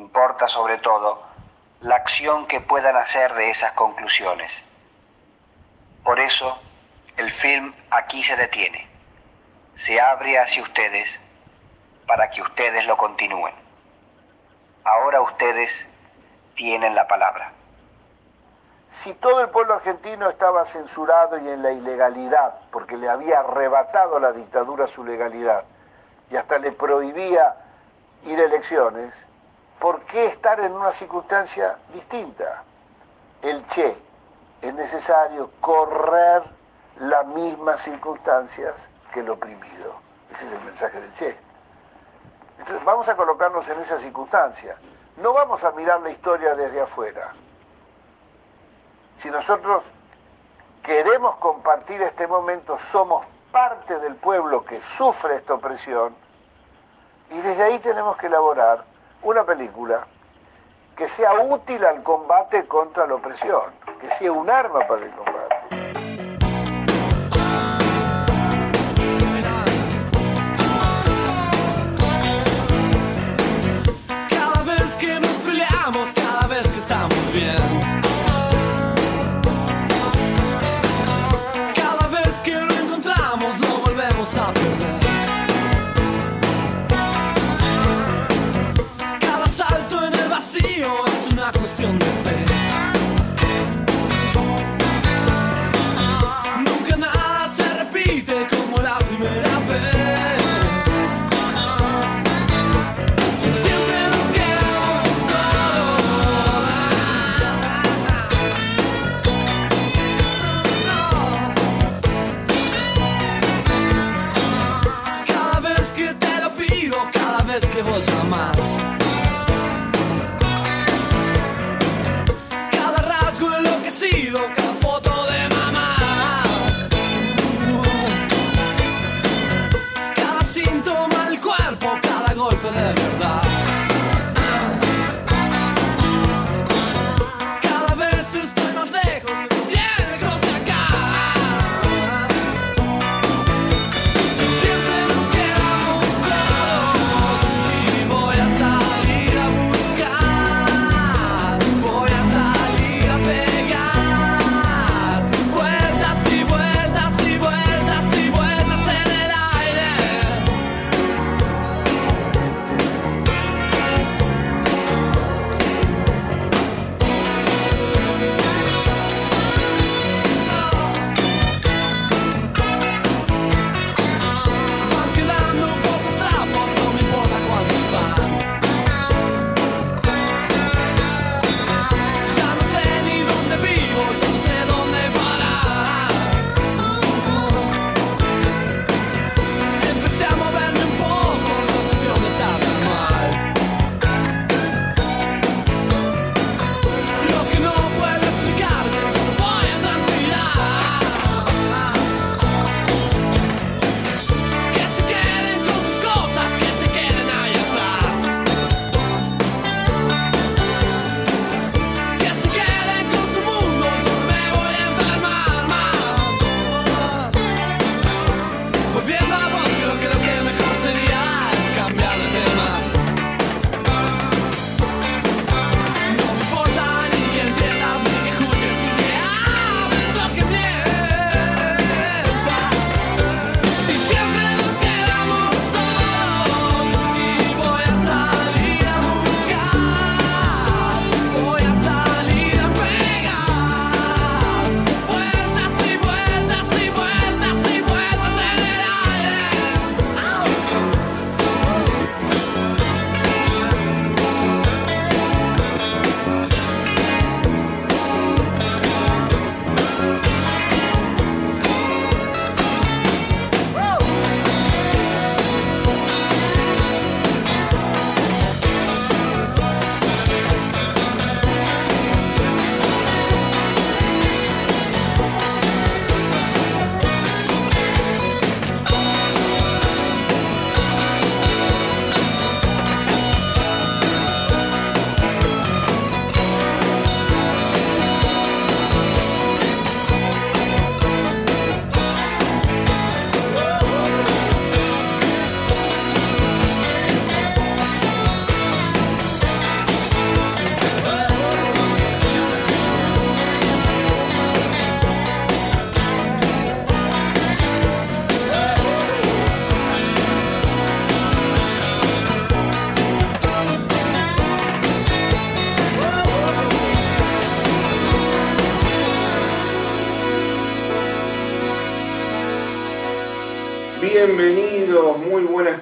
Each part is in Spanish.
Importa sobre todo la acción que puedan hacer de esas conclusiones. Por eso, el film aquí se detiene. Se abre hacia ustedes para que ustedes lo continúen. Ahora ustedes tienen la palabra. Si todo el pueblo argentino estaba censurado y en la ilegalidad, porque le había arrebatado a la dictadura su legalidad, y hasta le prohibía ir a elecciones, ¿por qué estar en una circunstancia distinta? El Che, es necesario correr las mismas circunstancias que el oprimido. Ese es el mensaje del Che. Entonces vamos a colocarnos en esa circunstancia. No vamos a mirar la historia desde afuera. Si nosotros queremos compartir este momento, somos parte del pueblo que sufre esta opresión y desde ahí tenemos que elaborar una película que sea útil al combate contra la opresión, que sea un arma para el combate.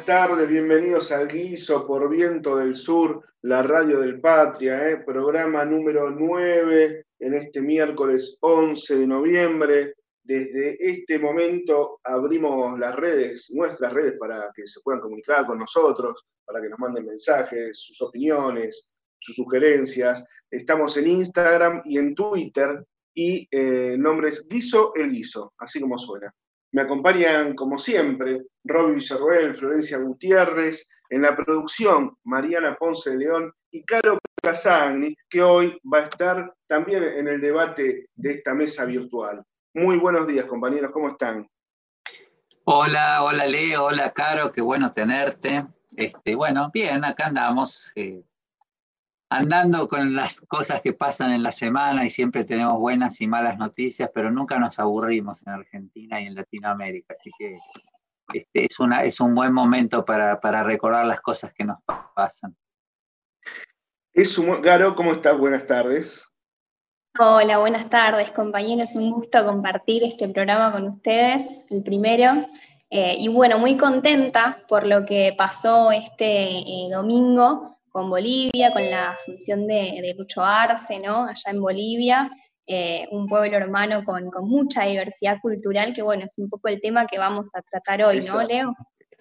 Tardes, bienvenidos al Guiso por Viento del Sur, la radio del Patria, ¿eh? programa número 9 en este miércoles 11 de noviembre. Desde este momento abrimos las redes, nuestras redes, para que se puedan comunicar con nosotros, para que nos manden mensajes, sus opiniones, sus sugerencias. Estamos en Instagram y en Twitter y eh, el nombre es Guiso el Guiso, así como suena. Me acompañan, como siempre, Robbie Villarroel, Florencia Gutiérrez, en la producción Mariana Ponce de León y Caro Casagni, que hoy va a estar también en el debate de esta mesa virtual. Muy buenos días, compañeros, ¿cómo están? Hola, hola Leo, hola Caro, qué bueno tenerte. Este, bueno, bien, acá andamos, eh, andando con las cosas que pasan en la semana y siempre tenemos buenas y malas noticias, pero nunca nos aburrimos en Argentina y en Latinoamérica, así que este, es, una, es un buen momento para, recordar las cosas que nos pasan. Es Garo, ¿cómo estás? Buenas tardes. Hola, buenas tardes compañeros, un gusto compartir este programa con ustedes, el primero. Eh, y bueno, muy contenta por lo que pasó este eh, domingo con Bolivia, con la asunción de, Lucho Arce, ¿no? Allá en Bolivia, eh, un pueblo hermano con, mucha diversidad cultural, que bueno, es un poco el tema que vamos a tratar hoy, ¿no, Leo?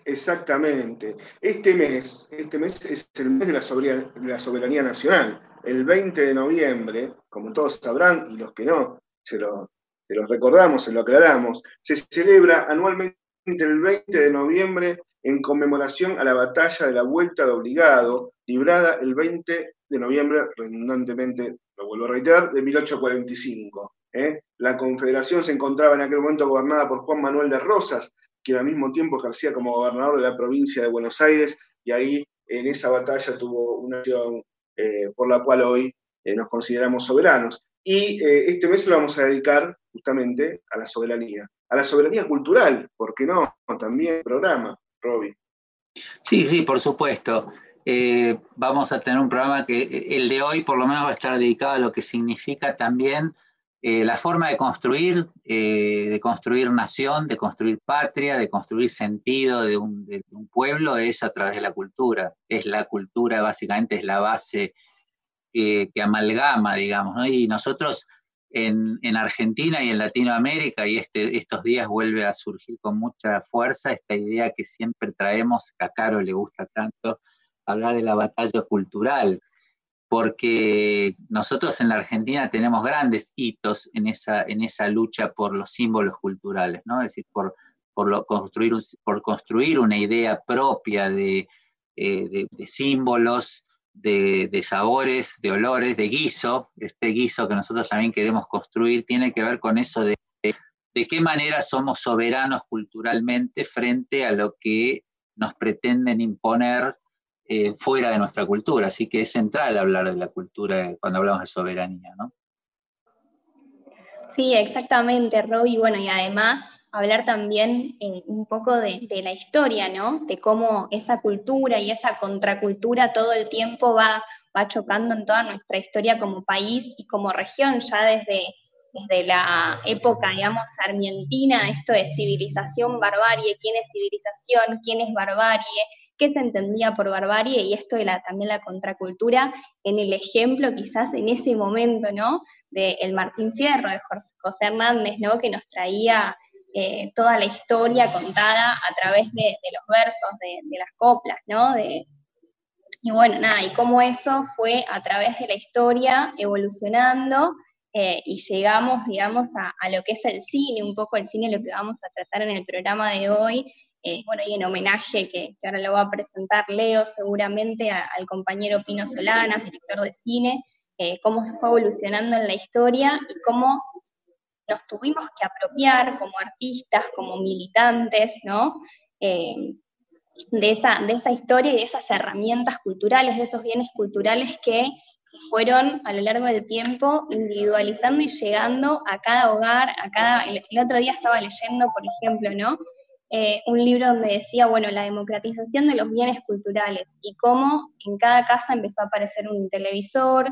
Exactamente. Este mes, este mes es el mes de la, soberanía, la soberanía nacional. El 20 de noviembre, como todos sabrán, y los que no, se lo, se lo recordamos, se lo aclaramos, se celebra anualmente el 20 de noviembre en conmemoración a la batalla de la Vuelta de Obligado, librada el 20 de noviembre, redundantemente, lo vuelvo a reiterar, de 1845. ¿eh? La Confederación se encontraba en aquel momento gobernada por Juan Manuel de Rosas, que al mismo tiempo ejercía como gobernador de la provincia de Buenos Aires, y ahí en esa batalla tuvo una acción eh, por la cual hoy eh, nos consideramos soberanos. Y este mes lo vamos a dedicar justamente a la soberanía, a la soberanía cultural, ¿por qué no? También programa. Sí, sí, por supuesto. Eh, vamos a tener un programa que eh, el de hoy por lo menos va a estar dedicado a lo que significa también eh, la forma de construir, de construir nación, de construir patria, de construir sentido de un, pueblo, es a través de la cultura. Es la cultura, básicamente, es la base que amalgama, digamos. Y nosotros en, Argentina y en Latinoamérica, y este, estos días vuelve a surgir con mucha fuerza esta idea que siempre traemos, a Caro le gusta tanto, hablar de la batalla cultural, porque nosotros en la Argentina tenemos grandes hitos en esa, en esa lucha por los símbolos culturales, ¿no? es decir, por, por, construir, por construir una idea propia de, eh, de símbolos de, sabores, de olores, de guiso, este guiso que nosotros también queremos construir, tiene que ver con eso de, de qué manera somos soberanos culturalmente frente a lo que nos pretenden imponer eh, fuera de nuestra cultura. Así que es central hablar de la cultura cuando hablamos de soberanía, ¿no? Sí, exactamente, Robbie. Bueno, y además hablar también eh, un poco de, la historia, ¿no? De cómo esa cultura y esa contracultura todo el tiempo va, chocando en toda nuestra historia como país y como región, ya desde, desde la época, digamos, argentina, esto de civilización, barbarie, quién es civilización, quién es barbarie, qué se entendía por barbarie y esto de la, también la contracultura en el ejemplo quizás en ese momento, ¿no? De el Martín Fierro, de José Hernández, ¿no? Que nos traía eh, toda la historia contada a través de, los versos, de, las coplas, ¿no? y bueno, nada, y cómo eso fue a través de la historia evolucionando eh, y llegamos, digamos, a, lo que es el cine, un poco el cine, lo que vamos a tratar en el programa de hoy, eh, bueno, y en homenaje que, ahora lo va a presentar Leo seguramente al compañero Pino Solanas, director de cine, cómo se fue evolucionando en la historia y cómo nos tuvimos que apropiar como artistas, como militantes, ¿no? Eh, de, esa, de esa historia y de esas herramientas culturales, de esos bienes culturales que se fueron a lo largo del tiempo individualizando y llegando a cada hogar, a cada... El, otro día estaba leyendo, por ejemplo, ¿no? eh, un libro donde decía, bueno, la democratización de los bienes culturales y cómo en cada casa empezó a aparecer un televisor,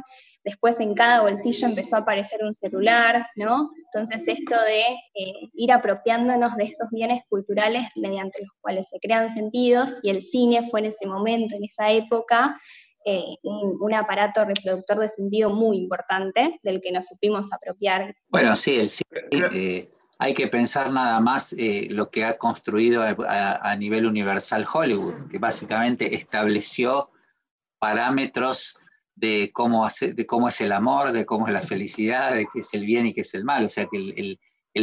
después en cada bolsillo empezó a aparecer un celular, ¿no? Entonces esto de eh, ir apropiándonos de esos bienes culturales mediante los cuales se crean sentidos, y el cine fue en ese momento, en esa época, eh, un, aparato reproductor de sentido muy importante del que nos supimos apropiar. Bueno, sí, el cine hay que pensar nada más eh, lo que ha construido a, nivel universal Hollywood, que básicamente estableció parámetros de cómo, de cómo es el amor, de cómo es la felicidad, de qué es el bien y qué es el mal. O sea que el,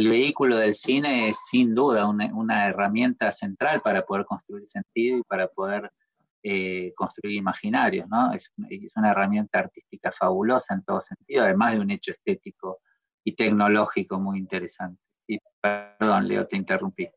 vehículo del cine es sin duda una, herramienta central para poder construir sentido y para poder eh, construir imaginarios. ¿no? Es, es una herramienta artística fabulosa en todo sentido, además de un hecho estético y tecnológico muy interesante perdón, Leo, te interrumpí.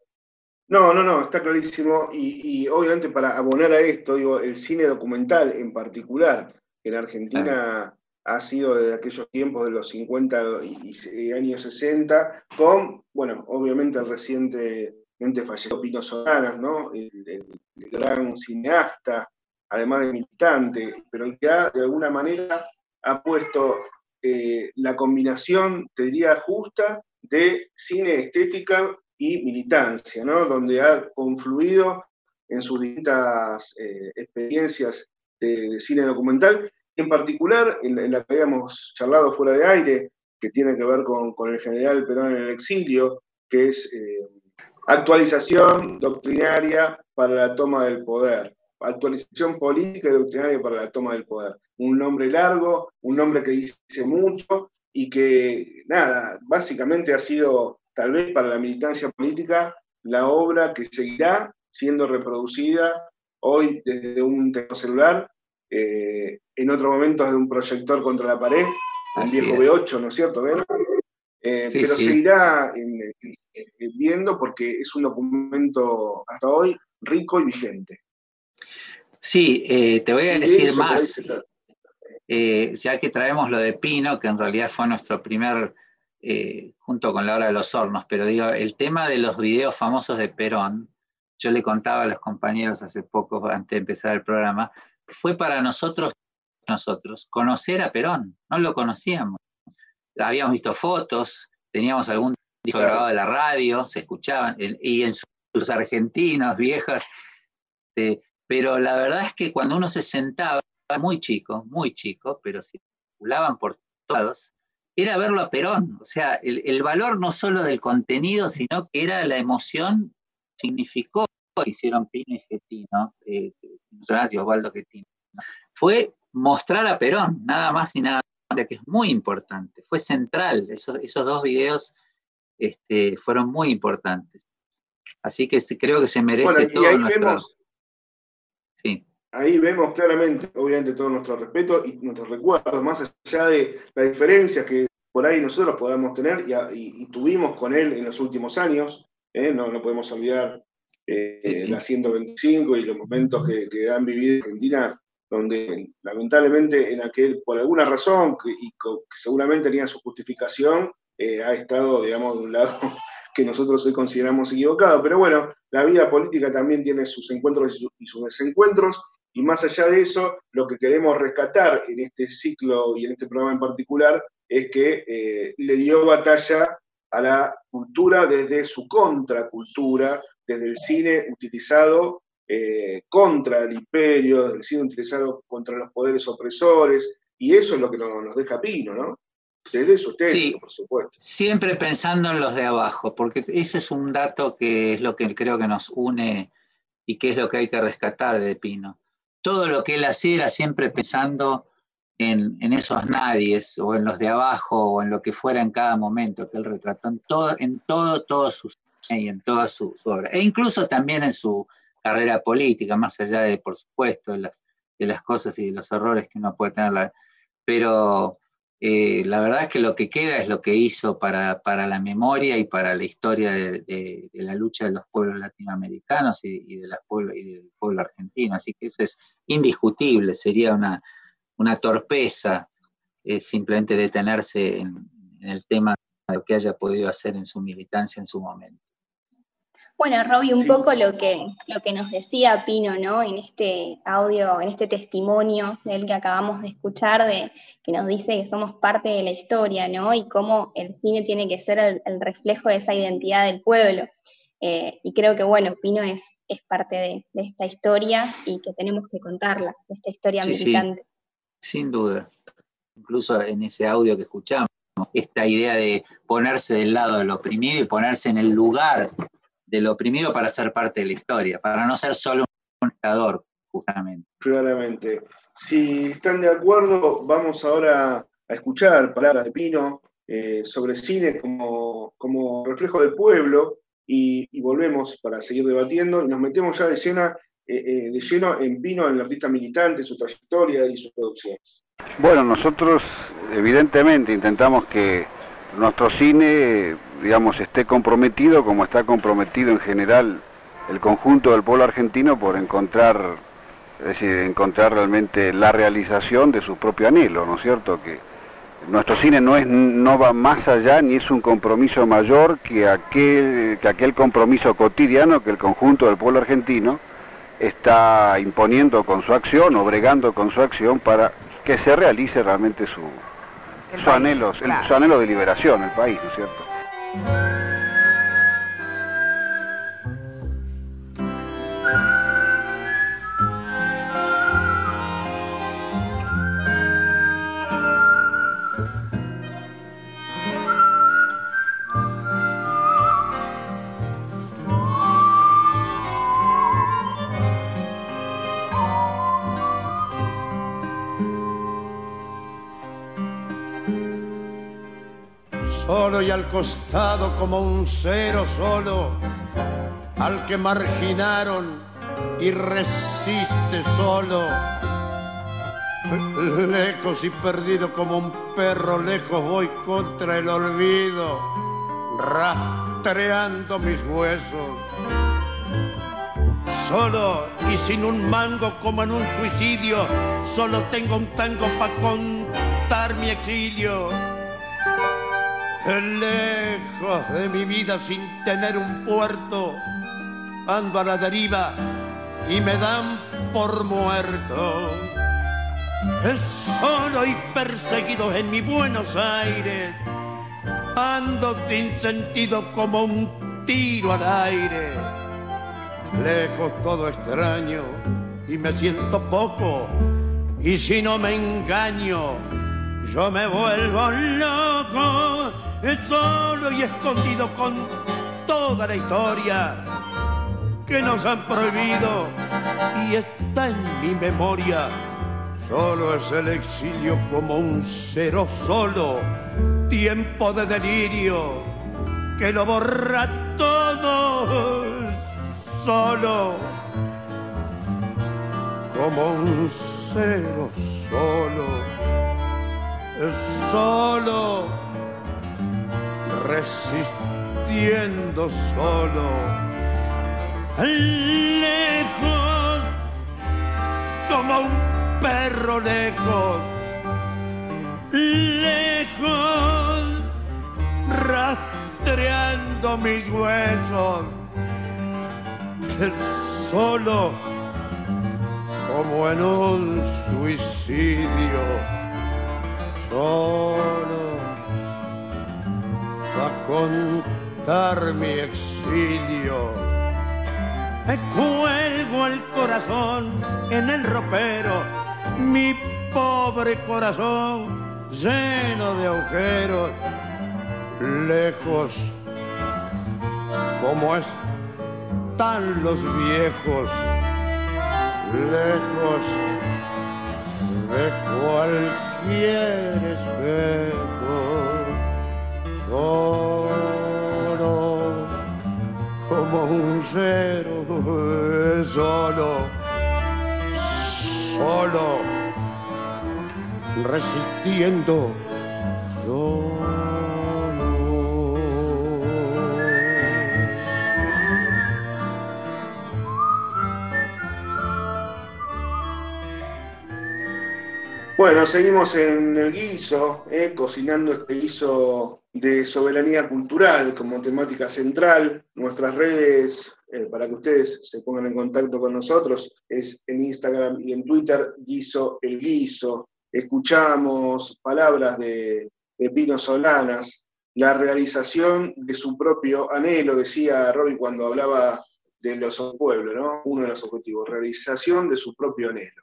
No, no, no, está clarísimo. Y, obviamente para abonar a esto, digo, el cine documental en particular, en Argentina ha sido desde aquellos tiempos de los 50 y, años 60, con, bueno, obviamente el recientemente fallecido Pino Solanas, ¿no? El, gran cineasta, además de militante, pero que ha, de alguna manera ha puesto eh, la combinación, te diría, justa de cine estética y militancia, ¿no? donde ha confluido en sus distintas eh, experiencias de, cine documental, en particular en, la que habíamos charlado fuera de aire, que tiene que ver con, el general Perón en el exilio, que es eh, actualización doctrinaria para la toma del poder, actualización política y doctrinaria para la toma del poder. Un nombre largo, un nombre que dice mucho, y que, nada, básicamente ha sido, tal vez para la militancia política, la obra que seguirá siendo reproducida hoy desde un teléfono celular, eh, en otro momento desde un proyector contra la pared, un viejo V8, ¿no es cierto? Eh, pero seguirá viendo porque es un documento hasta hoy rico y vigente. Sí, eh, te voy a decir más. Eh, ya que traemos lo de Pino, que en realidad fue nuestro primer, junto con la hora de los hornos, pero digo, el tema de los videos famosos de Perón, yo le contaba a los compañeros hace poco, antes de empezar el programa, fue para nosotros, nosotros conocer a Perón, no lo conocíamos. Habíamos visto fotos, teníamos algún disco grabado de la radio, se escuchaban, y en sus argentinos, viejas, eh, pero la verdad es que cuando uno se sentaba, muy chico, muy chico, pero circulaban por todos, era verlo a Perón. O sea, el, valor no solo del contenido, sino que era la emoción, significó que hicieron Pino y Getino, eh, Osvaldo Getino, fue mostrar a Perón, nada más y nada menos, que es muy importante, fue central, esos, esos dos videos este, fueron muy importantes. Así que creo que se merece todo nuestro... Sí ahí vemos claramente, obviamente, todo nuestro respeto y nuestros recuerdos, más allá de las diferencias que por ahí nosotros podamos tener y, tuvimos con él en los últimos años. ¿eh? No, no podemos olvidar eh, la 125 y los momentos que, han vivido en Argentina, donde lamentablemente en aquel, por alguna razón, y que seguramente tenía su justificación, eh, ha estado, digamos, de un lado que nosotros hoy consideramos equivocado. Pero bueno, la vida política también tiene sus encuentros y sus desencuentros. Y más allá de eso, lo que queremos rescatar en este ciclo y en este programa en particular es que eh, le dio batalla a la cultura desde su contracultura, desde el cine utilizado eh, contra el imperio, desde el cine utilizado contra los poderes opresores, y eso es lo que nos, deja Pino, ¿no? Desde su sí, por supuesto. Siempre pensando en los de abajo, porque ese es un dato que es lo que creo que nos une y que es lo que hay que rescatar de Pino todo lo que él hacía era siempre pensando en, esos nadies o en los de abajo o en lo que fuera en cada momento que él retrató en todo, en todo, todo su y en toda su, obra. E incluso también en su carrera política, más allá de, por supuesto, de las, de las cosas y de los errores que uno puede tener. Pero eh, la verdad es que lo que queda es lo que hizo para, para la memoria y para la historia de, la lucha de los pueblos latinoamericanos y, de pueblo, y, del pueblo argentino. Así que eso es indiscutible, sería una, una torpeza eh, simplemente detenerse en, el tema de lo que haya podido hacer en su militancia en su momento. Bueno, Robbie, un poco lo que, lo que nos decía Pino, ¿no? En este audio, en este testimonio del que acabamos de escuchar, de, que nos dice que somos parte de la historia, ¿no? Y cómo el cine tiene que ser el, reflejo de esa identidad del pueblo. Eh, y creo que, bueno, Pino es, es parte de, esta historia y que tenemos que contarla, de esta historia militante. Sin duda. Incluso en ese audio que escuchamos, esta idea de ponerse del lado del oprimido y ponerse en el lugar del oprimido para ser parte de la historia, para no ser solo un estador, justamente. Claramente. Si están de acuerdo, vamos ahora a escuchar palabras de Pino eh, sobre cine como, como, reflejo del pueblo y, volvemos para seguir debatiendo y nos metemos ya de lleno, eh, eh, de lleno en Pino, en el artista militante, su trayectoria y sus producciones. Bueno, nosotros evidentemente intentamos que nuestro cine, digamos, esté comprometido como está comprometido en general el conjunto del pueblo argentino por encontrar, es decir, encontrar realmente la realización de su propio anhelo, ¿no es cierto? Que nuestro cine no es no va más allá ni es un compromiso mayor que aquel que aquel compromiso cotidiano que el conjunto del pueblo argentino está imponiendo con su acción o bregando con su acción para que se realice realmente su, su, anhelo, su anhelo de liberación, el país, ¿no es cierto? Como un cero solo, al que marginaron y resiste solo. Lejos y perdido como un perro lejos voy contra el olvido, rastreando mis huesos. Solo y sin un mango como en un suicidio, solo tengo un tango para contar mi exilio lejos de mi vida sin tener un puerto, ando a la deriva y me dan por muerto. Es solo y perseguido en mi Buenos Aires, ando sin sentido como un tiro al aire. Lejos todo extraño y me siento poco, y si no me engaño, yo me vuelvo loco solo y escondido con toda la historia que nos han prohibido. Y está en mi memoria. Solo es el exilio como un cero solo, tiempo de delirio que lo borra todo solo, como un cero solo, es solo resistiendo solo, lejos, como un perro lejos, lejos, rastreando mis huesos, solo como en un suicidio, solo a contar mi exilio. Me cuelgo el corazón en el ropero, mi pobre corazón lleno de agujeros, lejos como están los viejos, lejos de cualquier espejo solo como un cero solo solo resistiendo Bueno, seguimos en el guiso, eh, cocinando este guiso de soberanía cultural como temática central. Nuestras redes, eh, para que ustedes se pongan en contacto con nosotros, es en Instagram y en Twitter, Guiso el Guiso. Escuchamos palabras de, de Pino Solanas, la realización de su propio anhelo, decía Robbie cuando hablaba de los pueblos, ¿no? Uno de los objetivos, realización de su propio anhelo.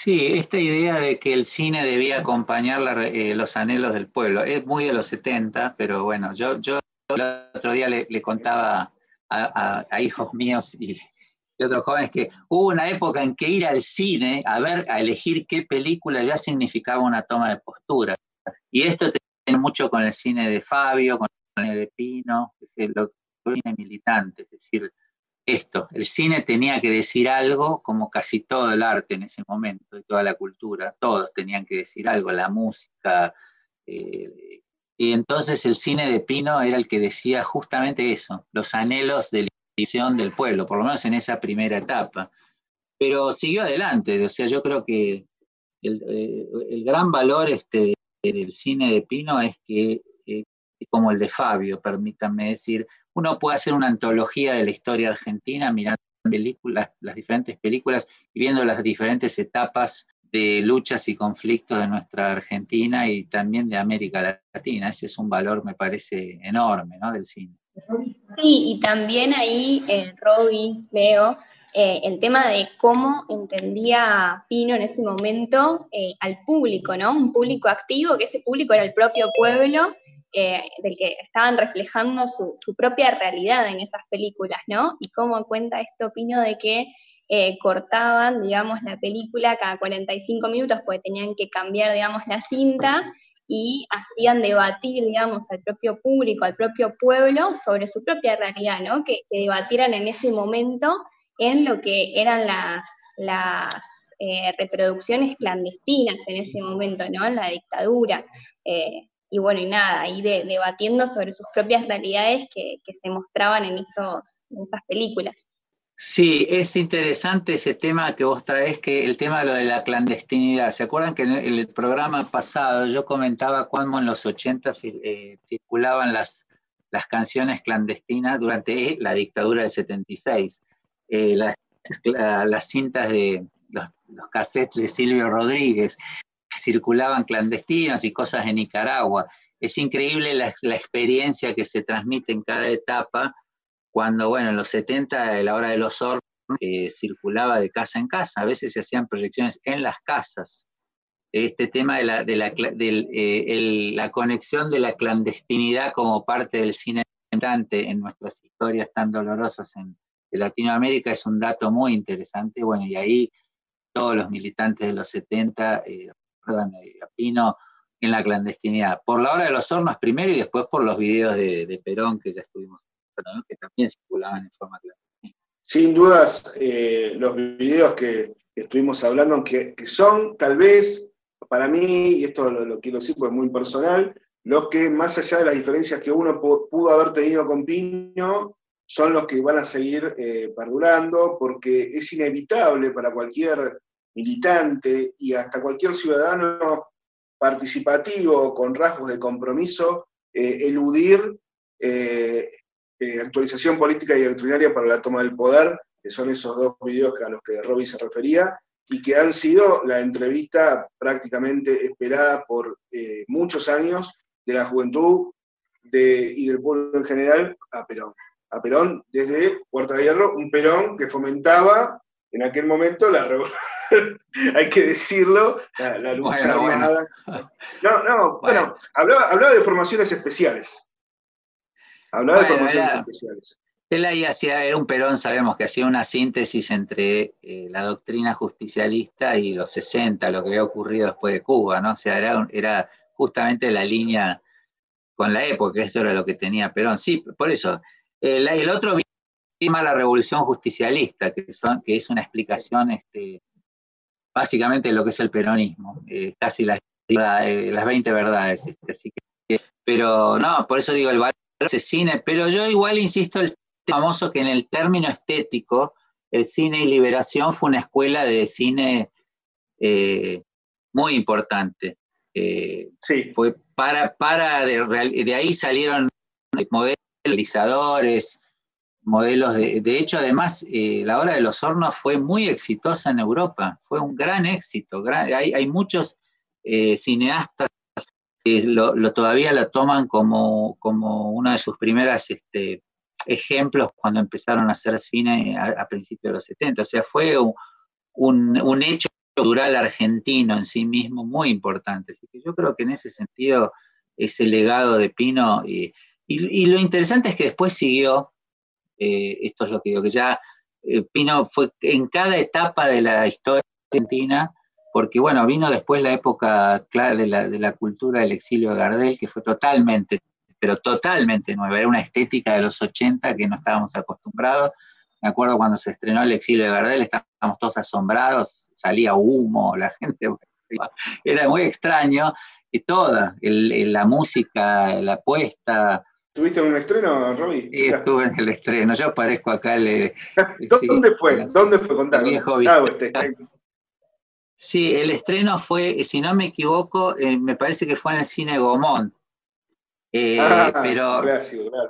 Sí, esta idea de que el cine debía acompañar eh, los anhelos del pueblo, es muy de los 70, pero bueno, yo, yo el otro día le, contaba a, hijos míos y, otros jóvenes que hubo una época en que ir al cine a ver, a elegir qué película ya significaba una toma de postura. Y esto tiene mucho con el cine de Fabio, con el cine de Pino, decir, lo, cine militante, es decir, esto, el cine tenía que decir algo como casi todo el arte en ese momento y toda la cultura, todos tenían que decir algo, la música. Eh, y entonces el cine de Pino era el que decía justamente eso, los anhelos de la visión del pueblo, por lo menos en esa primera etapa. Pero siguió adelante, o sea, yo creo que el, eh, gran valor este, del cine de Pino es que como el de Fabio, permítanme decir, uno puede hacer una antología de la historia argentina mirando películas, las diferentes películas y viendo las diferentes etapas de luchas y conflictos de nuestra Argentina y también de América Latina. Ese es un valor, me parece, enorme ¿no? del cine. Sí, y también ahí, eh, Robbie, Leo, eh, el tema de cómo entendía Pino en ese momento eh, al público, ¿no? Un público activo, que ese público era el propio pueblo eh, del que estaban reflejando su, propia realidad en esas películas, ¿no? Y cómo cuenta esto Pino de que eh, cortaban, digamos, la película cada 45 minutos porque tenían que cambiar, digamos, la cinta y hacían debatir, digamos, al propio público, al propio pueblo sobre su propia realidad, ¿no? Que, debatieran en ese momento en lo que eran las, eh, reproducciones clandestinas en ese momento, ¿no? En la dictadura y bueno, y nada, ahí debatiendo sobre sus propias realidades que, se mostraban en, esos, en esas películas. Sí, es interesante ese tema que vos traes, que el tema de lo de la clandestinidad. ¿Se acuerdan que en el programa pasado yo comentaba cuando en los 80 eh, circulaban las, las canciones clandestinas durante la dictadura del 76? Eh, las, las cintas de los, los de Silvio Rodríguez circulaban clandestinos y cosas en Nicaragua. Es increíble la, experiencia que se transmite en cada etapa, cuando, bueno, en los 70, a la hora de los hornos, eh, circulaba de casa en casa, a veces se hacían proyecciones en las casas. Este tema de la, de la, eh, la conexión de la clandestinidad como parte del cine en nuestras historias tan dolorosas en Latinoamérica es un dato muy interesante. Bueno, y ahí todos los militantes de los 70 a Pino en la clandestinidad, por la hora de los hornos primero y después por los videos de, Perón que ya estuvimos que también circulaban en forma clandestina. Sin dudas, eh, los videos que, estuvimos hablando, que, son tal vez, para mí, y esto lo, quiero decir porque es muy personal, los que más allá de las diferencias que uno pudo haber tenido con Pino, son los que van a seguir eh, perdurando, porque es inevitable para cualquier militante y hasta cualquier ciudadano participativo con rasgos de compromiso, eh, eludir eh, eh, actualización política y doctrinaria para la toma del poder, que son esos dos videos a los que Robbie se refería, y que han sido la entrevista prácticamente esperada por muchos años de la juventud y del pueblo en general a Perón. A Perón desde Puerta de un Perón que fomentaba en aquel momento la hay que decirlo, la, lucha No, no, bueno, hablaba, de formaciones especiales. Hablaba de formaciones especiales. Él ahí hacía, era un Perón, sabemos que hacía una síntesis entre eh, la doctrina justicialista y los 60, lo que había ocurrido después de Cuba, ¿no? O sea, era, era justamente la línea con la época, eso era lo que tenía Perón. Sí, por eso. El, el otro la revolución justicialista, que, son, que es una explicación este, básicamente lo que es el peronismo, eh, casi las, eh, las 20 verdades. Este, así que, pero no, por eso digo el valor de cine, pero yo igual insisto, el famoso que en el término estético, el cine y liberación fue una escuela de cine eh, muy importante. Eh, fue para, para de, ahí salieron modelos realizadores, modelos de, de hecho además eh, la hora de los hornos fue muy exitosa en Europa, fue un gran éxito, hay, hay, muchos eh, cineastas que lo, todavía la toman como, como una de sus primeras este, ejemplos cuando empezaron a hacer cine a, principios de los 70. O sea, fue un, hecho cultural argentino en sí mismo muy importante. Así que yo creo que en ese sentido ese legado de Pino, y, lo interesante es que después siguió, eh, esto es lo que digo, que ya eh, fue en cada etapa de la historia argentina, porque bueno, vino después la época de la, de la cultura del exilio de Gardel, que fue totalmente pero totalmente nueva. Era una estética de los 80 que no estábamos acostumbrados. Me acuerdo cuando se estrenó El exilio de Gardel, estábamos todos asombrados, salía humo, la gente... Era muy extraño. Y toda, la música, la puesta... ¿Tuviste un estreno, Romy? Sí, estuve en el estreno. Yo aparezco acá. Le, ¿Dónde fue? ¿Dónde fue? Contame. Viejo ah, este, Sí, el estreno fue, si no me equivoco, eh, me parece que fue en el cine Gomont. Eh, ah, pero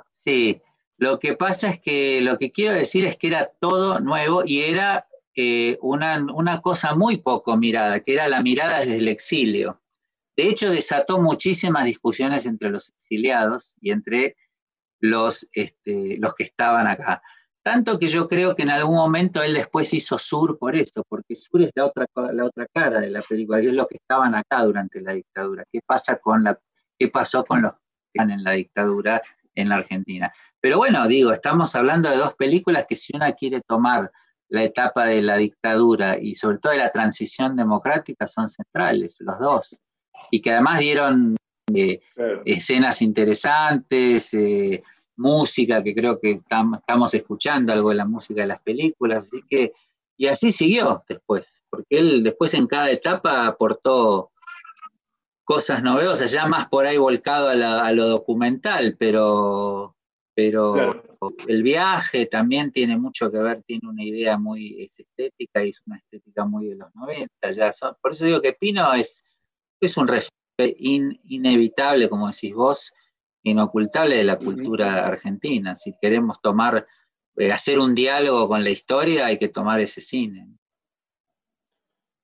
sí, lo que pasa es que lo que quiero decir es que era todo nuevo y era eh, una, una, cosa muy poco mirada, que era la mirada desde el exilio. De hecho, desató muchísimas discusiones entre los exiliados y entre los, este, los que estaban acá. Tanto que yo creo que en algún momento él después hizo Sur por esto, porque Sur es la otra, la otra cara de la película, que es lo que estaban acá durante la dictadura. ¿Qué, pasa con la, qué pasó con los en la dictadura en la Argentina. Pero bueno, digo, estamos hablando de dos películas que si una quiere tomar la etapa de la dictadura y sobre todo de la transición democrática son centrales, los dos. Y que además dieron eh, escenas interesantes, eh, música, que creo que estamos escuchando algo de la música de las películas, así que, y así siguió después, porque él después en cada etapa aportó cosas novedosas, ya más por ahí volcado a, lo documental, pero, pero el viaje también tiene mucho que ver, tiene una idea muy estética y es una estética muy de los 90. Ya por eso digo que Pino es, es un referente inevitable, como decís vos, inocultable de la cultura argentina. Si queremos tomar, eh, hacer un diálogo con la historia, hay que tomar ese cine.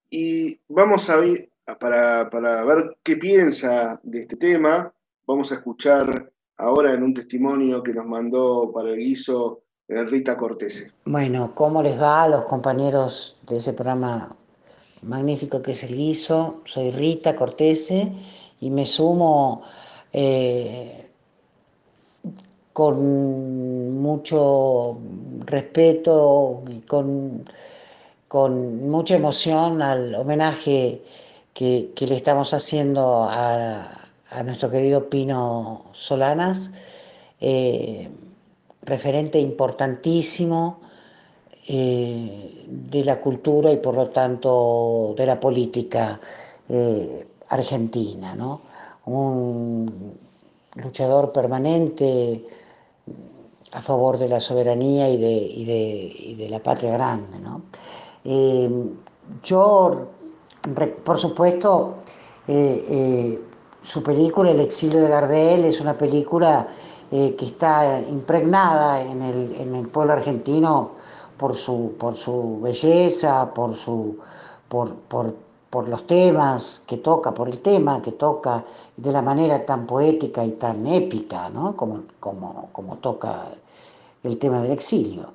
Y vamos a ver para, ver qué piensa de este tema, vamos a escuchar ahora en un testimonio que nos mandó para el guiso eh, Rita Cortese. Bueno, ¿cómo les va a los compañeros de ese programa magnífico que es el guiso? Soy Rita Cortese y me sumo eh, con mucho respeto y con, mucha emoción al homenaje que, le estamos haciendo a, nuestro querido Pino Solanas, eh, referente importantísimo eh, de la cultura y por lo tanto de la política eh, argentina, un luchador permanente a favor de la soberanía y de, de, la patria grande. yo por supuesto, eh, eh, su película El exilio de Gardel es una película eh, que está impregnada en el, pueblo argentino por su, por su belleza, por, su, por, los temas que toca, por el tema que toca de la manera tan poética y tan épica, como, como, toca el tema del exilio.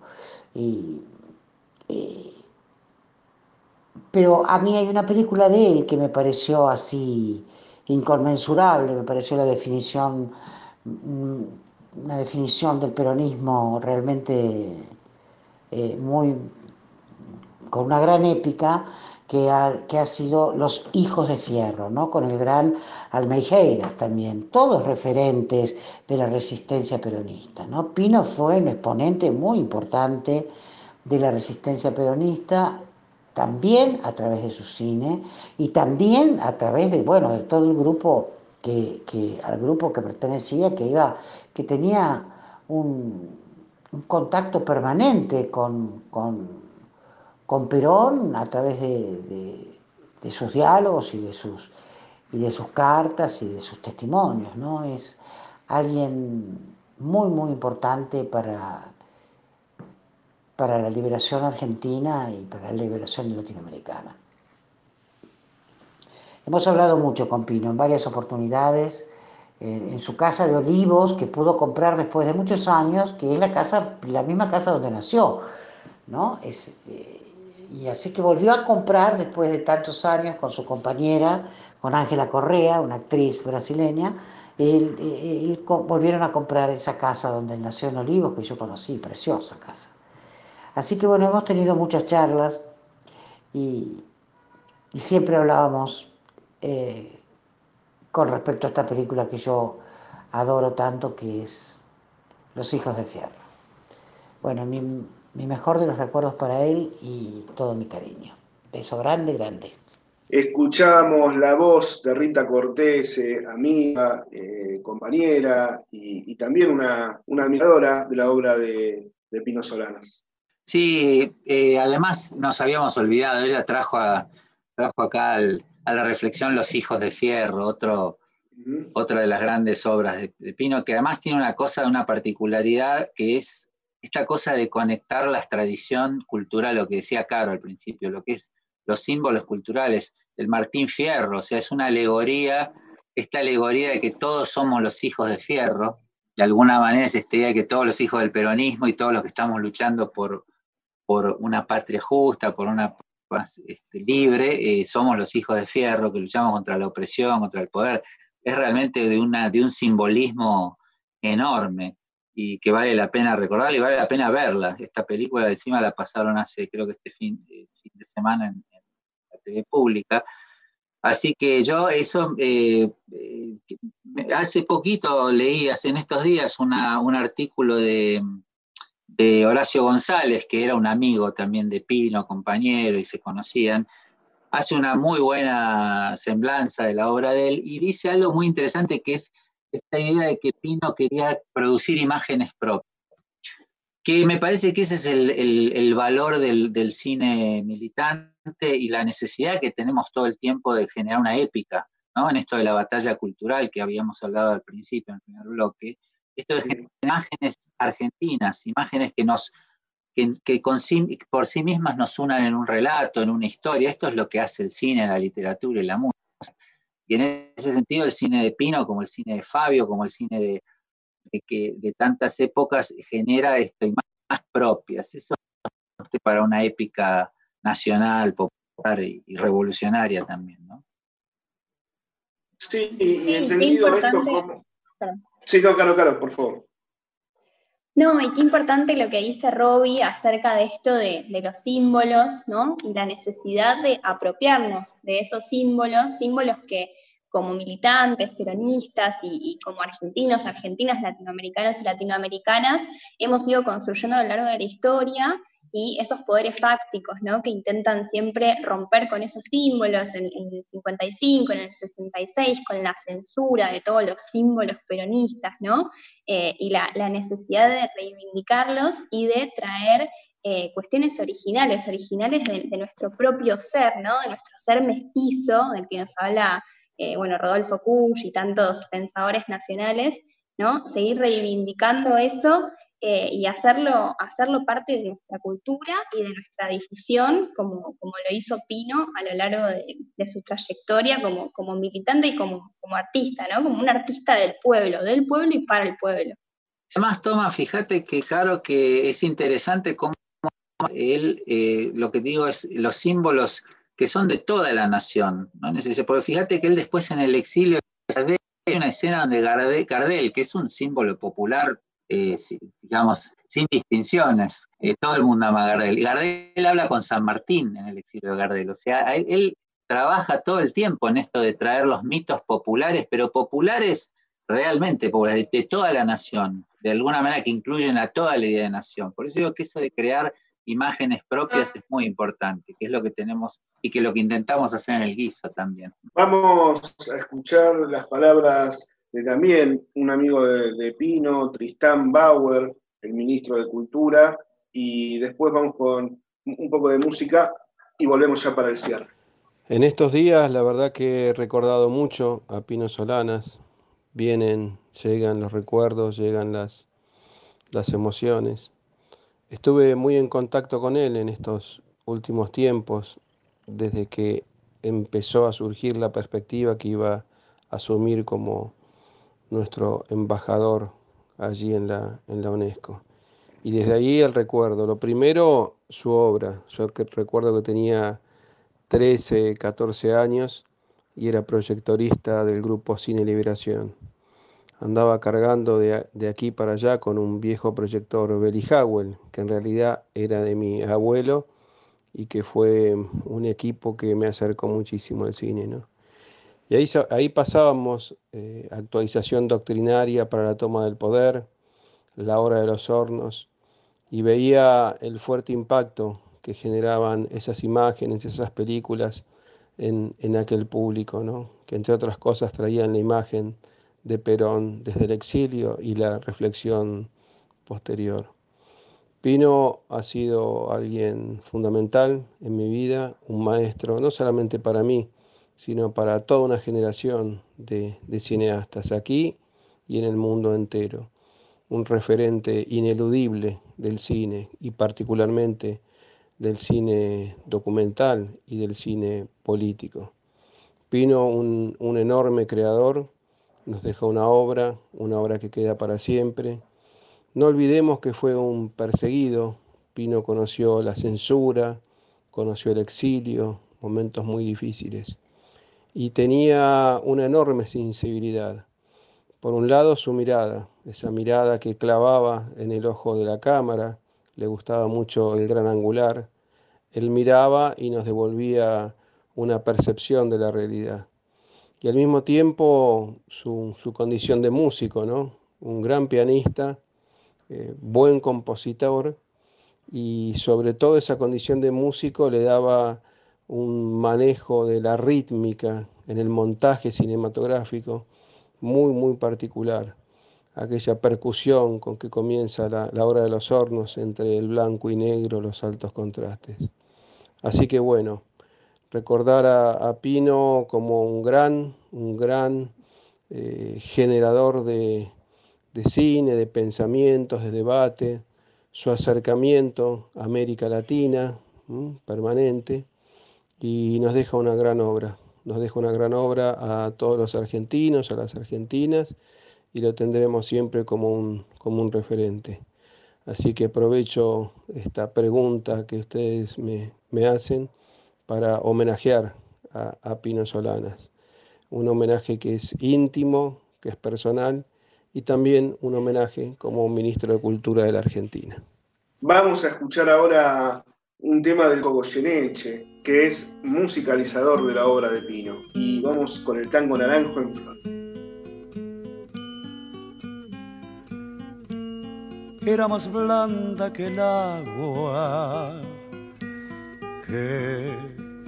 y, pero a mí hay una película de él que me pareció así inconmensurable, me pareció la definición, mm, una definición del peronismo realmente eh, muy, con una gran épica, que ha, que ha, sido Los Hijos de Fierro, ¿no? con el gran Almeijeiras también, todos referentes de la resistencia peronista. ¿no? Pino fue un exponente muy importante de la resistencia peronista también a través de su cine y también a través de, bueno, de todo el grupo que, al grupo que pertenecía, que iba, que tenía un, contacto permanente con, con, Perón a través de, sus diálogos y de sus, y de sus cartas y de sus testimonios, ¿no? Es alguien muy, muy importante para, para la liberación argentina y para la liberación latinoamericana. Hemos hablado mucho con Pino en varias oportunidades, en su casa de Olivos, que pudo comprar después de muchos años, que es la, casa, la misma casa donde nació, ¿no? Es, eh, y así que volvió a comprar después de tantos años con su compañera, con Ángela Correa, una actriz brasileña, volvieron a comprar esa casa donde él nació en Olivos, que yo conocí, preciosa casa. Así que bueno, hemos tenido muchas charlas y, siempre hablábamos eh, con respecto a esta película que yo adoro tanto, que es Los hijos de Fierro. Bueno, mi, mi mejor de los recuerdos para él y todo mi cariño. Beso grande, grande. Escuchamos la voz de Rita Cortés, eh, amiga, eh, compañera y, también una, admiradora de la obra de, Pino Solanas. Sí, eh, además nos habíamos olvidado, ella trajo, a, trajo acá a la reflexión Los Hijos de Fierro, otro, otra de las grandes obras de, de, Pino, que además tiene una cosa, una particularidad que es esta cosa de conectar la tradición cultural, lo que decía Caro al principio, lo que es los símbolos culturales, el Martín Fierro, o sea, es una alegoría, esta alegoría de que todos somos los hijos de Fierro, de alguna manera es esta idea de que todos los hijos del peronismo y todos los que estamos luchando por, por una patria justa, por una este, libre, eh, somos los hijos de Fierro, que luchamos contra la opresión, contra el poder. Es realmente de, una, de un simbolismo enorme y que vale la pena recordar y vale la pena verla. Esta película encima la pasaron hace, creo que este fin, eh, de semana en, la TV pública. Así que yo eso, eh, hace poquito leí, hace en estos días, un artículo de, de, Horacio González, que era un amigo también de Pino, compañero, y se conocían, hace una muy buena semblanza de la obra de él y dice algo muy interesante que es esta idea de que Pino quería producir imágenes propias. Que me parece que ese es el, valor del, cine militante y la necesidad que tenemos todo el tiempo de generar una épica, ¿no? En esto de la batalla cultural que habíamos hablado al principio, en el primer bloque. Esto de imágenes argentinas, imágenes que nos que, por sí mismas nos unan en un relato, en una historia. Esto es lo que hace el cine, la literatura y la música. Y en ese sentido, el cine de Pino, como el cine de Fabio, como el cine de, que de tantas épocas, genera esto, más propias. Eso es para una épica nacional, popular y, revolucionaria también, ¿no? Sí, y, entendido esto como... Sí, no, claro, claro, por favor. No, y qué importante lo que dice Robbie acerca de esto de, los símbolos, ¿no? Y la necesidad de apropiarnos de esos símbolos, símbolos que como militantes, peronistas y, como argentinos, argentinas, latinoamericanos y latinoamericanas, hemos ido construyendo a lo largo de la historia y esos poderes fácticos, ¿no? Que intentan siempre romper con esos símbolos en, el 55, en el 66, con la censura de todos los símbolos peronistas, ¿no? Eh, y la, necesidad de reivindicarlos y de traer eh, cuestiones originales, originales de, nuestro propio ser, ¿no? De nuestro ser mestizo, del que nos habla eh, bueno, Rodolfo Kusch y tantos pensadores nacionales, ¿no? Seguir reivindicando eso eh, y hacerlo, hacerlo parte de nuestra cultura y de nuestra difusión, como, como lo hizo Pino a lo largo de, su trayectoria como, como militante y como, como artista, ¿no? Como un artista del pueblo, del pueblo y para el pueblo. Además, Toma, fíjate que claro que es interesante cómo él, eh, lo que digo es los símbolos que son de toda la nación. ¿no? Porque fíjate que él después en el exilio hay una escena donde Gardel, que es un símbolo popular, eh, digamos, sin distinciones, eh, todo el mundo ama a Gardel. Gardel habla con San Martín en el exilio de Gardel, o sea, él, trabaja todo el tiempo en esto de traer los mitos populares, pero populares realmente, de, de toda la nación, de alguna manera que incluyen a toda la idea de nación. Por eso digo que eso de crear imágenes propias es muy importante, que es lo que tenemos y que lo que intentamos hacer en el guiso también. Vamos a escuchar las palabras de también un amigo de, Pino, Tristán Bauer, el ministro de Cultura, y después vamos con un poco de música y volvemos ya para el cierre. En estos días, la verdad que he recordado mucho a Pino Solanas. Vienen, llegan los recuerdos, llegan las, las emociones. Estuve muy en contacto con él en estos últimos tiempos, desde que empezó a surgir la perspectiva que iba a asumir como nuestro embajador allí en la, en la UNESCO. Y desde ahí el recuerdo. Lo primero, su obra. Yo recuerdo que tenía 13, 14 años y era proyectorista del grupo Cine Liberación. Andaba cargando de, aquí para allá con un viejo proyector Belly Howell, que en realidad era de mi abuelo y que fue un equipo que me acercó muchísimo al cine. ¿no? Y ahí, ahí pasábamos eh, actualización doctrinaria para la toma del poder, la hora de los hornos, y veía el fuerte impacto que generaban esas imágenes, esas películas en, aquel público, ¿no? que entre otras cosas traían la imagen de Perón desde el exilio y la reflexión posterior. Pino ha sido alguien fundamental en mi vida, un maestro, no solamente para mí, sino para toda una generación de, cineastas aquí y en el mundo entero. Un referente ineludible del cine y particularmente del cine documental y del cine político. Pino, un, enorme creador, nos dejó una obra, una obra que queda para siempre. No olvidemos que fue un perseguido. Pino conoció la censura, conoció el exilio, momentos muy difíciles. Y tenía una enorme sensibilidad. Por un lado, su mirada, esa mirada que clavaba en el ojo de la cámara, le gustaba mucho el gran angular. Él miraba y nos devolvía una percepción de la realidad. Y al mismo tiempo su, condición de músico, ¿no? Un gran pianista, eh, buen compositor y sobre todo esa condición de músico le daba un manejo de la rítmica en el montaje cinematográfico muy, muy particular. Aquella percusión con que comienza la, hora de los hornos entre el blanco y negro, los altos contrastes. Así que bueno, recordar a, Pino como un gran, un gran eh, generador de, cine, de pensamientos, de debate, su acercamiento a América Latina permanente y nos deja una gran obra, nos deja una gran obra a todos los argentinos, a las argentinas y lo tendremos siempre como un, como un referente. Así que aprovecho esta pregunta que ustedes me, hacen para homenajear a, a, Pino Solanas. Un homenaje que es íntimo, que es personal y también un homenaje como ministro de Cultura de la Argentina. Vamos a escuchar ahora un tema del Cogoyeneche, que es musicalizador de la obra de Pino. Y vamos con el tango naranjo en flor. era más blanda que el agua, que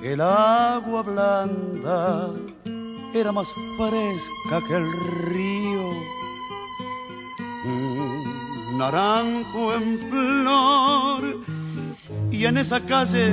el agua blanda era más fresca que el río. Naranjo en flor y en esa calle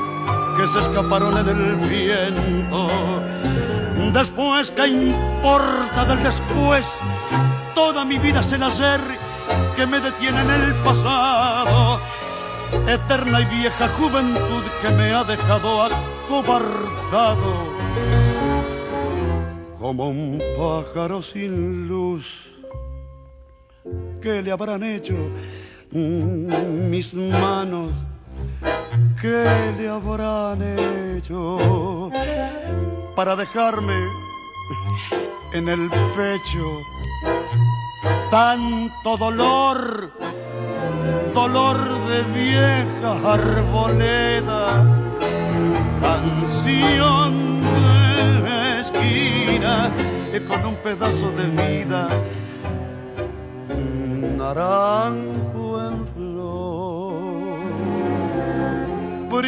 que se escaparon en el viento. Después, ¿qué importa del después? Toda mi vida es el hacer que me detiene en el pasado eterna y vieja juventud que me ha dejado acobardado como un pájaro sin luz. ¿Qué le habrán hecho mis manos? ¿Qué le habrán hecho para dejarme en el pecho tanto dolor? dolor de vieja arboleda canción de esquina con un pedazo de vida, naranjo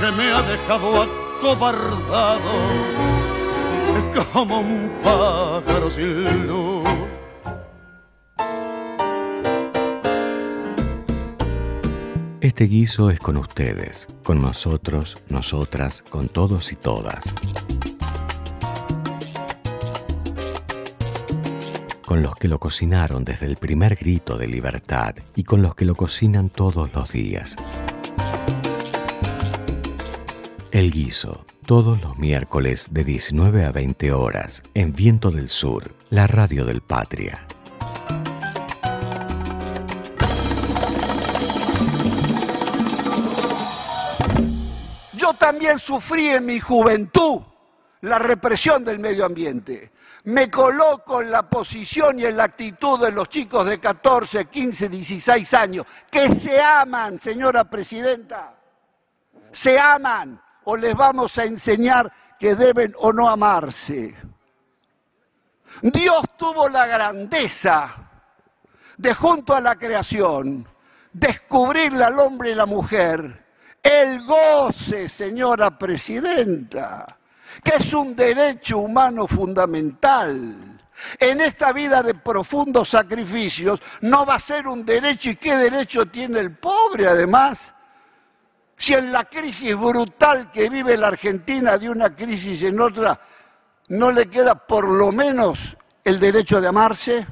que me ha dejado acobardado como un pájaro sin luz. Este guiso es con ustedes, con nosotros, nosotras, con todos y todas. Con los que lo cocinaron desde el primer grito de libertad y con los que lo cocinan todos los días. El guiso, todos los miércoles de 19 a 20 horas en Viento del Sur, la radio del Patria. Yo también sufrí en mi juventud la represión del medio ambiente. Me coloco en la posición y en la actitud de los chicos de 14, 15, 16 años, que se aman, señora presidenta. Se aman o les vamos a enseñar que deben o no amarse. Dios tuvo la grandeza de junto a la creación descubrirle al hombre y la mujer el goce, señora presidenta, que es un derecho humano fundamental. En esta vida de profundos sacrificios no va a ser un derecho y qué derecho tiene el pobre además. Si en la crisis brutal que vive la Argentina de una crisis en otra no le queda por lo menos el derecho de amarse.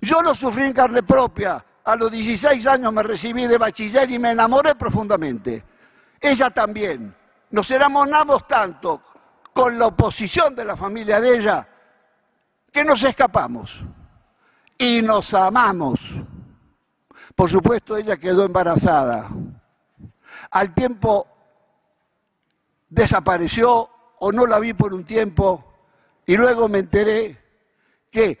Yo lo sufrí en carne propia a los 16 años me recibí de bachiller y me enamoré profundamente. Ella también. Nos enamoramos tanto con la oposición de la familia de ella que nos escapamos y nos amamos. Por supuesto, ella quedó embarazada. Al tiempo desapareció o no la vi por un tiempo y luego me enteré que,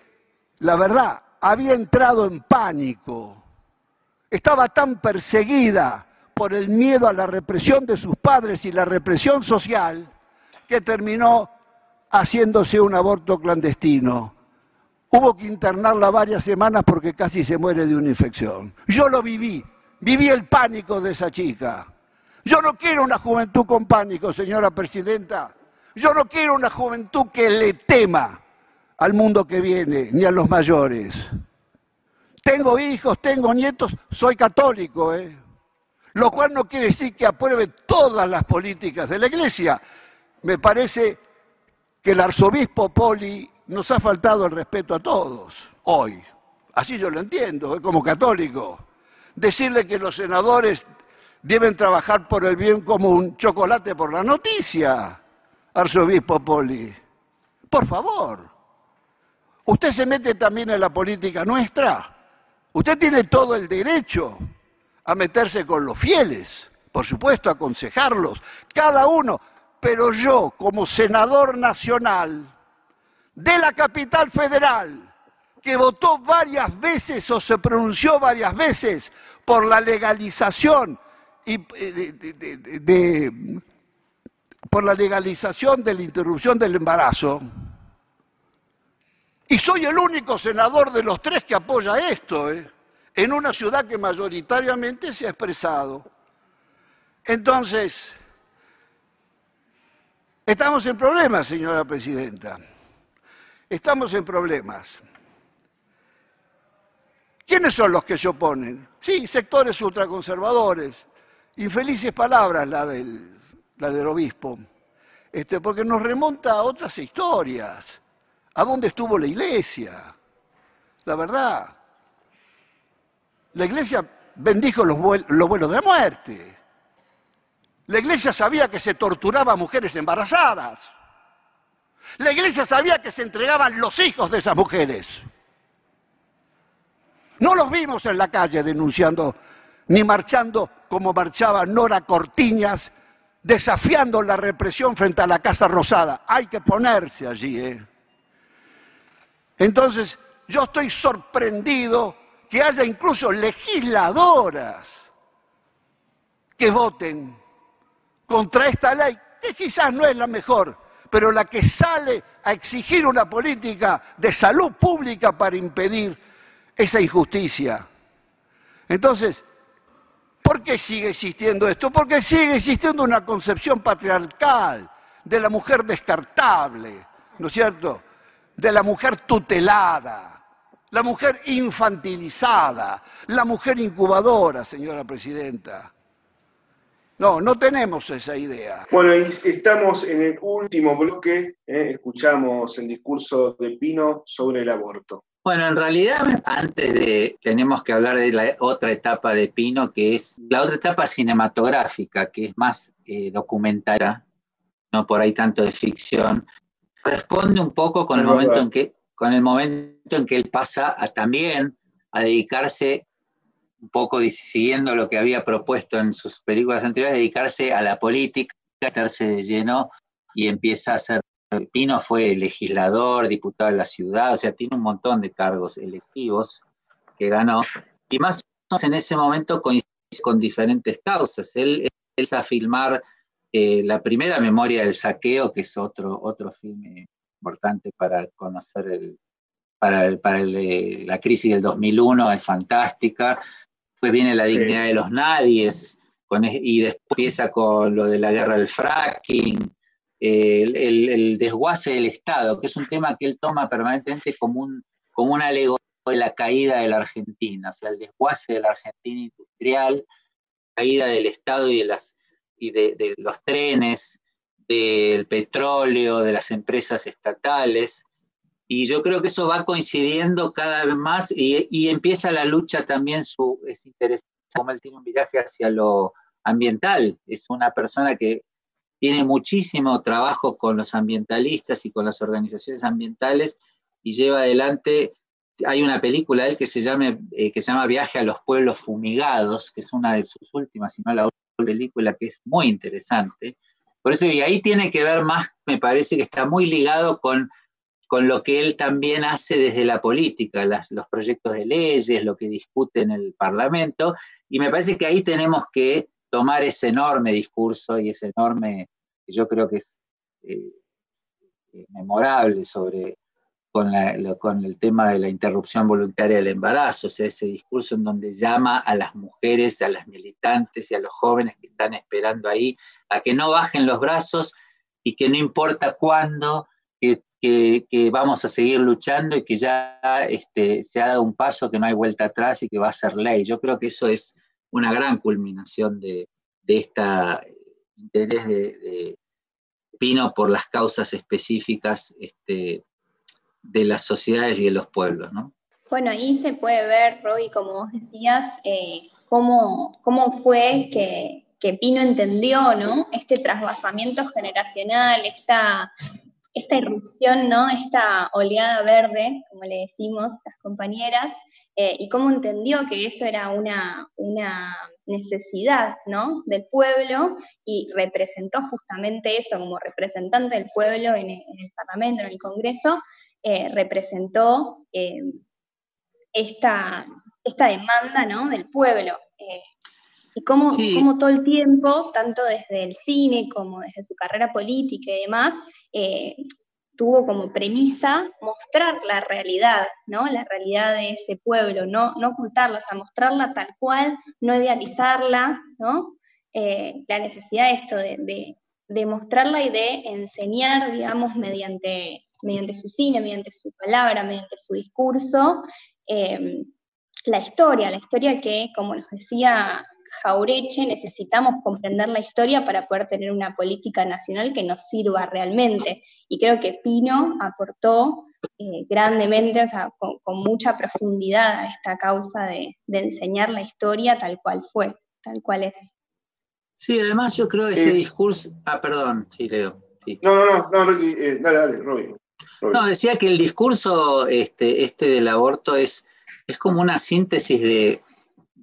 la verdad, había entrado en pánico estaba tan perseguida por el miedo a la represión de sus padres y la represión social que terminó haciéndose un aborto clandestino. Hubo que internarla varias semanas porque casi se muere de una infección. Yo lo viví, viví el pánico de esa chica. Yo no quiero una juventud con pánico, señora presidenta. Yo no quiero una juventud que le tema al mundo que viene, ni a los mayores. Tengo hijos, tengo nietos, soy católico, ¿eh? lo cual no quiere decir que apruebe todas las políticas de la Iglesia. Me parece que el arzobispo Poli nos ha faltado el respeto a todos hoy. Así yo lo entiendo, ¿eh? como católico. Decirle que los senadores deben trabajar por el bien común, chocolate por la noticia, arzobispo Poli. Por favor. ¿Usted se mete también en la política nuestra? Usted tiene todo el derecho a meterse con los fieles, por supuesto, a aconsejarlos, cada uno, pero yo como senador nacional de la capital federal, que votó varias veces o se pronunció varias veces por la legalización y eh, de, por la legalización de la interrupción del embarazo, y soy el único senador de los tres que apoya esto, ¿eh? en una ciudad que mayoritariamente se ha expresado. Entonces, estamos en problemas, señora presidenta. Estamos en problemas. ¿Quiénes son los que se oponen? Sí, sectores ultraconservadores. Infelices palabras la del, la del obispo, este, porque nos remonta a otras historias. ¿A dónde estuvo la iglesia? La verdad. La iglesia bendijo los, vuelos de muerte. La iglesia sabía que se torturaba a mujeres embarazadas. La iglesia sabía que se entregaban los hijos de esas mujeres. No los vimos en la calle denunciando, ni marchando como marchaba Nora Cortiñas, desafiando la represión frente a la Casa Rosada. Hay que ponerse allí. ¿eh? Entonces, yo estoy sorprendido que haya incluso legisladoras que voten contra esta ley, que quizás no es la mejor, pero la que sale a exigir una política de salud pública para impedir esa injusticia. Entonces, ¿por qué sigue existiendo esto? Porque sigue existiendo una concepción patriarcal de la mujer descartable, ¿no es cierto? De la mujer tutelada la mujer infantilizada, la mujer incubadora, señora presidenta. No, no tenemos esa idea. Bueno, estamos en el último bloque, ¿eh? escuchamos el discurso de Pino sobre el aborto. Bueno, en realidad antes de, tenemos que hablar de la otra etapa de Pino, que es la otra etapa cinematográfica, que es más eh, documental, no por ahí tanto de ficción. Responde un poco con el momento en que con el momento en que él pasa a, también a dedicarse, un poco siguiendo lo que había propuesto en sus películas anteriores, dedicarse a la política, meterse de lleno y empieza a ser, Pino fue legislador, diputado de la ciudad, o sea, tiene un montón de cargos electivos que ganó, y más o menos en ese momento coincide con diferentes causas. Él empieza a filmar eh, la primera memoria del saqueo, que es otro, otro filme importante para conocer el, para, para la crisis del 2001, es fantástica. Después viene la dignidad de los nadies, con, y después empieza con lo de la guerra del fracking, el, desguace del Estado, que es un tema que él toma permanentemente como, un, como una alegoría de la caída de la Argentina, o sea, el desguace de la Argentina industrial, caída del Estado y de, las, y de, los trenes, del petróleo, de las empresas estatales, y yo creo que eso va coincidiendo cada vez más y, empieza la lucha también, su, es interesante como él tiene un viraje hacia lo ambiental, es una persona que tiene muchísimo trabajo con los ambientalistas y con las organizaciones ambientales y lleva adelante, hay una película de él que se, llama, eh, que se llama Viaje a los Pueblos Fumigados, que es una de sus últimas, si no la última película que es muy interesante, por eso, y ahí tiene que ver más, me parece que está muy ligado con, con lo que él también hace desde la política, los proyectos de leyes, lo que discute en el Parlamento, y me parece que ahí tenemos que tomar ese enorme discurso y ese enorme, que yo creo que es eh, memorable sobre con, el tema de la interrupción voluntaria del embarazo, o sea, ese discurso en donde llama a las mujeres, a las militantes y a los jóvenes que están esperando ahí a que no bajen los brazos y que no importa cuándo, que, vamos a seguir luchando y que ya este, se ha dado un paso, que no hay vuelta atrás y que va a ser ley. Yo creo que eso es una gran culminación de, de este interés de, Pino por las causas específicas este, de las sociedades y de los pueblos, ¿no? Bueno, ahí se puede ver, Roy, como vos decías, eh, cómo, cómo, fue que, que, Pino entendió ¿no? este trasvasamiento generacional, esta, esta irrupción, ¿no? esta oleada verde, como le decimos las compañeras, eh, y cómo entendió que eso era una, una necesidad ¿no? del pueblo y representó justamente eso como representante del pueblo en el, en el Parlamento, en el Congreso, eh, representó eh, esta, esta, demanda ¿no? del pueblo. Eh, y cómo, todo el tiempo, tanto desde el cine como desde su carrera política y demás, tuvo como premisa mostrar la realidad, ¿no? La realidad de ese pueblo, no, no ocultarla, o sea, mostrarla tal cual, no idealizarla, ¿no? la necesidad de esto, de, de, de, mostrarla y de enseñar, digamos, mediante mediante su cine, mediante su palabra, mediante su discurso, em, la historia, la historia que, como nos decía Jaureche, necesitamos comprender la historia para poder tener una política nacional que nos sirva realmente. Y creo que Pino aportó eh, grandemente, o sea, con, mucha profundidad a esta causa de, de enseñar la historia tal cual fue, tal cual es. Sí, además yo creo que ese discurso. Ah, perdón, sí, Leo. No, no, no, no Ricky, eh, dale, dale, Robin. No, decía que el discurso este, este del aborto es, es como una síntesis de,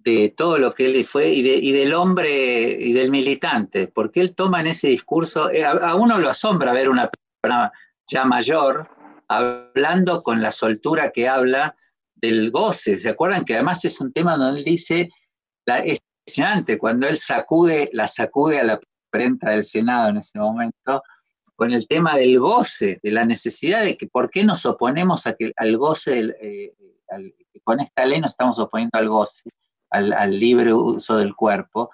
de todo lo que él fue y, de, y, del hombre y del militante, porque él toma en ese discurso, eh, a, uno lo asombra ver una persona ya mayor hablando con la soltura que habla del goce. ¿Se acuerdan que además es un tema donde él dice, la, es impresionante, cuando él sacude, la sacude a la prenta del Senado en ese momento, con el tema del goce, de la necesidad de que por qué nos oponemos a que, al goce, eh, con esta ley nos estamos oponiendo al goce al, libre uso del cuerpo.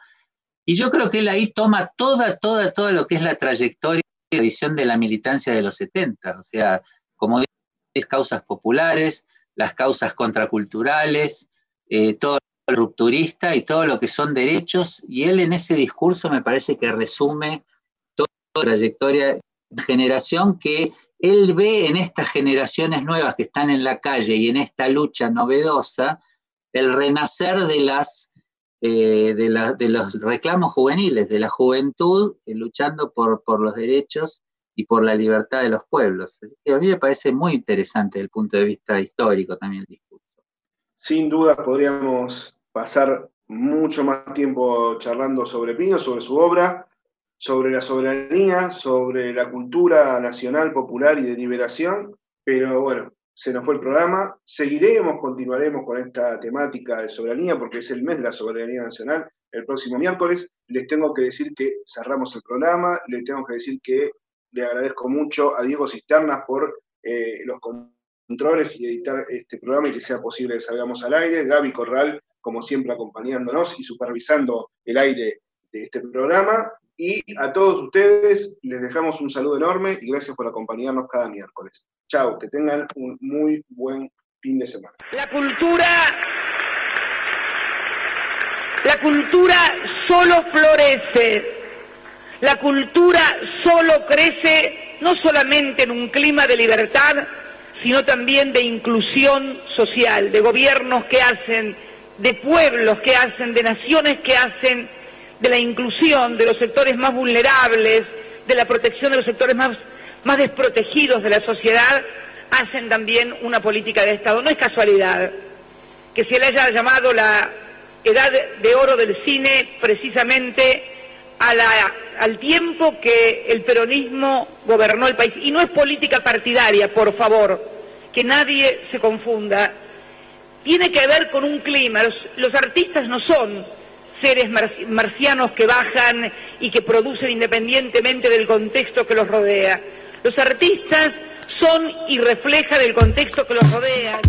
Y yo creo que él ahí toma toda, toda, todo lo que es la trayectoria y la edición de la militancia de los 70, o sea, como dices, causas populares, las causas contraculturales, eh, todo lo rupturista y todo lo que son derechos, y él en ese discurso me parece que resume toda la trayectoria de generación que él ve en estas generaciones nuevas que están en la calle y en esta lucha novedosa, el renacer de, las, eh, de, los reclamos juveniles, de la juventud eh, luchando por, por, los derechos y por la libertad de los pueblos. a mí me parece muy interesante desde el punto de vista histórico también el discurso. Sin duda podríamos pasar mucho más tiempo charlando sobre Pino, sobre su obra, sobre la soberanía, sobre la cultura nacional, popular y de liberación, pero bueno, se nos fue el programa. Seguiremos, continuaremos con esta temática de soberanía porque es el mes de la soberanía nacional. El próximo miércoles les tengo que decir que cerramos el programa, les tengo que decir que le agradezco mucho a Diego Cisternas por eh, los controles y editar este programa y que sea posible que salgamos al aire. Gaby Corral, como siempre, acompañándonos y supervisando el aire de este programa. Y a todos ustedes les dejamos un saludo enorme y gracias por acompañarnos cada miércoles. Chao, que tengan un muy buen fin de semana. La cultura, la cultura solo florece, la cultura solo crece no solamente en un clima de libertad, sino también de inclusión social, de gobiernos que hacen, de pueblos que hacen, de naciones que hacen, de la inclusión de los sectores más vulnerables, de la protección de los sectores más más desprotegidos de la sociedad hacen también una política de Estado. No es casualidad que se le haya llamado la edad de oro del cine precisamente al tiempo que el peronismo gobernó el país. Y no es política partidaria, por favor, que nadie se confunda. Tiene que ver con un clima. los artistas no son seres marcianos que bajan y que producen independientemente del contexto que los rodea. Los artistas son y reflejan el contexto que los rodea.